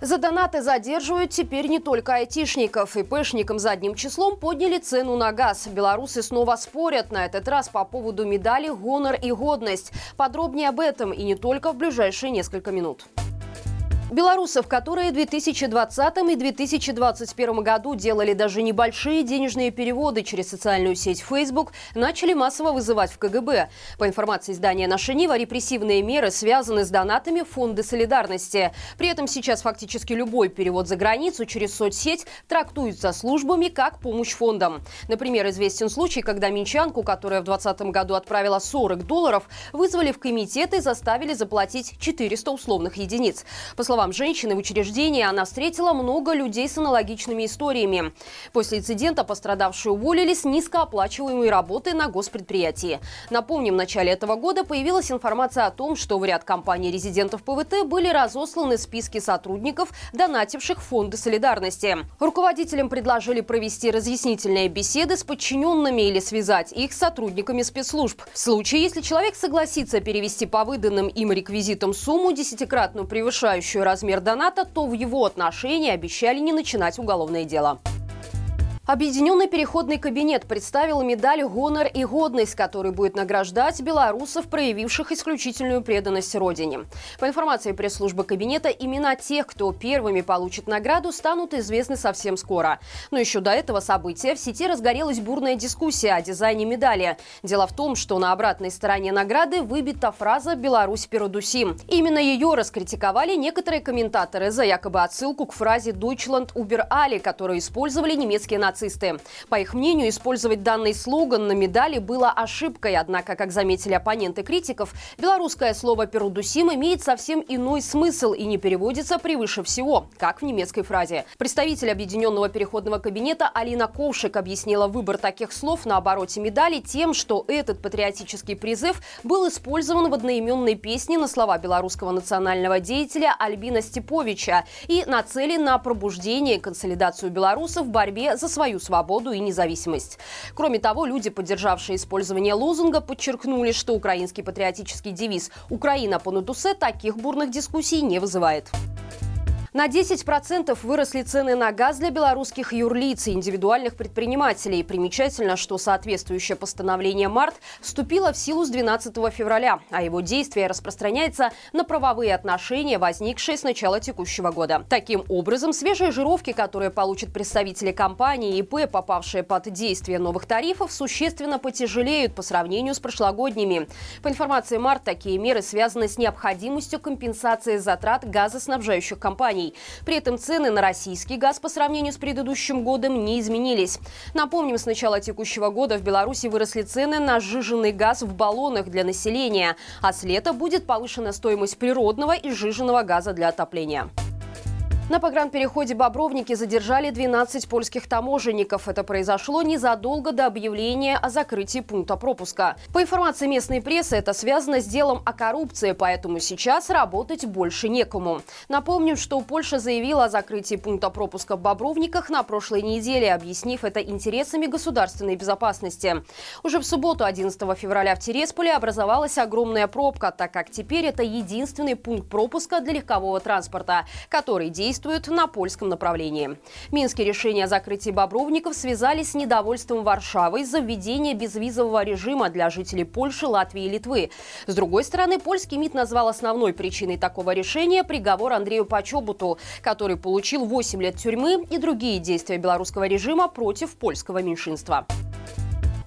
За донаты задерживают теперь не только айтишников. ИПшникам задним числом подняли цену на газ. Белорусы снова спорят, на этот раз по поводу медали «Гонор» и «Годность». Подробнее об этом и не только в ближайшие несколько минут. Белорусов, которые в 2020 и 2021 году делали даже небольшие денежные переводы через социальную сеть Facebook, начали массово вызывать в КГБ. По информации издания «Наша Нива», репрессивные меры связаны с донатами Фонда солидарности. При этом сейчас фактически любой перевод за границу через соцсеть трактуется службами как помощь фондам. Например, известен случай, когда минчанку, которая в 2020 году отправила 40 долларов, вызвали в комитет и заставили заплатить 400 условных единиц. По словам словам женщины, в учреждении она встретила много людей с аналогичными историями. После инцидента пострадавшие уволили с низкооплачиваемой работы на госпредприятии. Напомним, в начале этого года появилась информация о том, что в ряд компаний резидентов ПВТ были разосланы списки сотрудников, донативших фонды солидарности. Руководителям предложили провести разъяснительные беседы с подчиненными или связать их с сотрудниками спецслужб. В случае, если человек согласится перевести по выданным им реквизитам сумму, десятикратно превышающую размер доната, то в его отношении обещали не начинать уголовное дело. Объединенный переходный кабинет представил медаль «Гонор и годность», который будет награждать белорусов, проявивших исключительную преданность Родине. По информации пресс-службы кабинета, имена тех, кто первыми получит награду, станут известны совсем скоро. Но еще до этого события в сети разгорелась бурная дискуссия о дизайне медали. Дело в том, что на обратной стороне награды выбита фраза «Беларусь передуси». Именно ее раскритиковали некоторые комментаторы за якобы отсылку к фразе «Deutschland über alle», которую использовали немецкие нации нацисты. По их мнению, использовать данный слоган на медали было ошибкой. Однако, как заметили оппоненты критиков, белорусское слово «перудусим» имеет совсем иной смысл и не переводится превыше всего, как в немецкой фразе. Представитель Объединенного переходного кабинета Алина Ковшик объяснила выбор таких слов на обороте медали тем, что этот патриотический призыв был использован в одноименной песне на слова белорусского национального деятеля Альбина Степовича и нацелен на пробуждение и консолидацию белорусов в борьбе за свою свою свободу и независимость. Кроме того, люди, поддержавшие использование лозунга, подчеркнули, что украинский патриотический девиз «Украина по Нутусе» таких бурных дискуссий не вызывает. На 10% выросли цены на газ для белорусских юрлиц и индивидуальных предпринимателей. Примечательно, что соответствующее постановление МАРТ вступило в силу с 12 февраля, а его действие распространяется на правовые отношения, возникшие с начала текущего года. Таким образом, свежие жировки, которые получат представители компании ИП, попавшие под действие новых тарифов, существенно потяжелеют по сравнению с прошлогодними. По информации МАРТ, такие меры связаны с необходимостью компенсации затрат газоснабжающих компаний. При этом цены на российский газ по сравнению с предыдущим годом не изменились. Напомним, с начала текущего года в Беларуси выросли цены на сжиженный газ в баллонах для населения, а с лета будет повышена стоимость природного и сжиженного газа для отопления. На погранпереходе Бобровники задержали 12 польских таможенников. Это произошло незадолго до объявления о закрытии пункта пропуска. По информации местной прессы, это связано с делом о коррупции, поэтому сейчас работать больше некому. Напомним, что Польша заявила о закрытии пункта пропуска в Бобровниках на прошлой неделе, объяснив это интересами государственной безопасности. Уже в субботу, 11 февраля, в Тересполе образовалась огромная пробка, так как теперь это единственный пункт пропуска для легкового транспорта, который действует действуют на польском направлении. Минские решения о закрытии Бобровников связались с недовольством Варшавы из-за введения безвизового режима для жителей Польши, Латвии и Литвы. С другой стороны, польский МИД назвал основной причиной такого решения приговор Андрею Почобуту, который получил 8 лет тюрьмы и другие действия белорусского режима против польского меньшинства.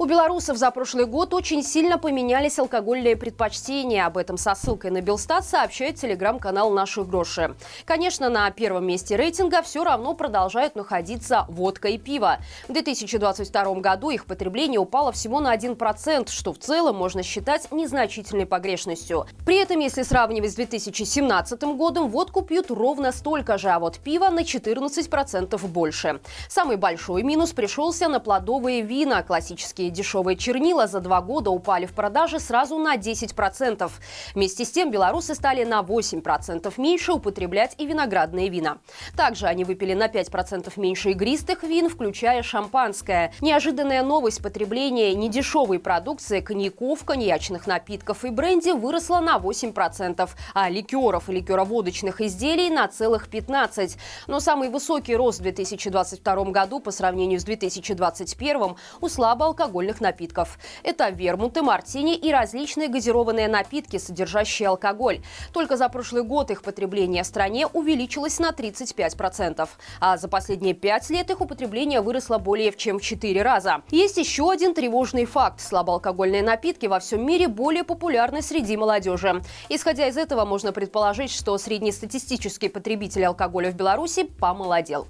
У белорусов за прошлый год очень сильно поменялись алкогольные предпочтения. Об этом со ссылкой на Белстат сообщает телеграм-канал «Наши гроши». Конечно, на первом месте рейтинга все равно продолжают находиться водка и пиво. В 2022 году их потребление упало всего на 1%, что в целом можно считать незначительной погрешностью. При этом, если сравнивать с 2017 годом, водку пьют ровно столько же, а вот пиво на 14% больше. Самый большой минус пришелся на плодовые вина, классические дешевые чернила за два года упали в продаже сразу на 10%. Вместе с тем белорусы стали на 8% меньше употреблять и виноградные вина. Также они выпили на 5% меньше игристых вин, включая шампанское. Неожиданная новость потребления недешевой продукции коньяков, коньячных напитков и бренди выросла на 8%, а ликеров и ликероводочных изделий на целых 15%. Но самый высокий рост в 2022 году по сравнению с 2021 у слабоалкогольных напитков. Это вермуты, мартини и различные газированные напитки, содержащие алкоголь. Только за прошлый год их потребление в стране увеличилось на 35%. А за последние пять лет их употребление выросло более чем в 4 раза. Есть еще один тревожный факт. Слабоалкогольные напитки во всем мире более популярны среди молодежи. Исходя из этого, можно предположить, что среднестатистический потребитель алкоголя в Беларуси помолодел.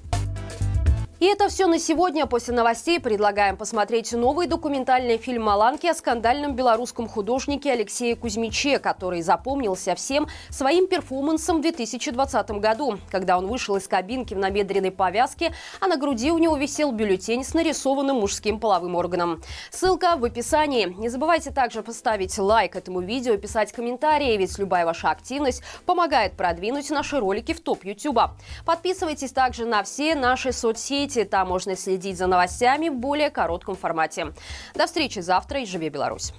И это все на сегодня. После новостей предлагаем посмотреть новый документальный фильм «Маланки» о скандальном белорусском художнике Алексее Кузьмиче, который запомнился всем своим перформансом в 2020 году, когда он вышел из кабинки в набедренной повязке, а на груди у него висел бюллетень с нарисованным мужским половым органом. Ссылка в описании. Не забывайте также поставить лайк этому видео, писать комментарии, ведь любая ваша активность помогает продвинуть наши ролики в топ Ютуба. Подписывайтесь также на все наши соцсети, соцсети. Там можно следить за новостями в более коротком формате. До встречи завтра и живи Беларусь!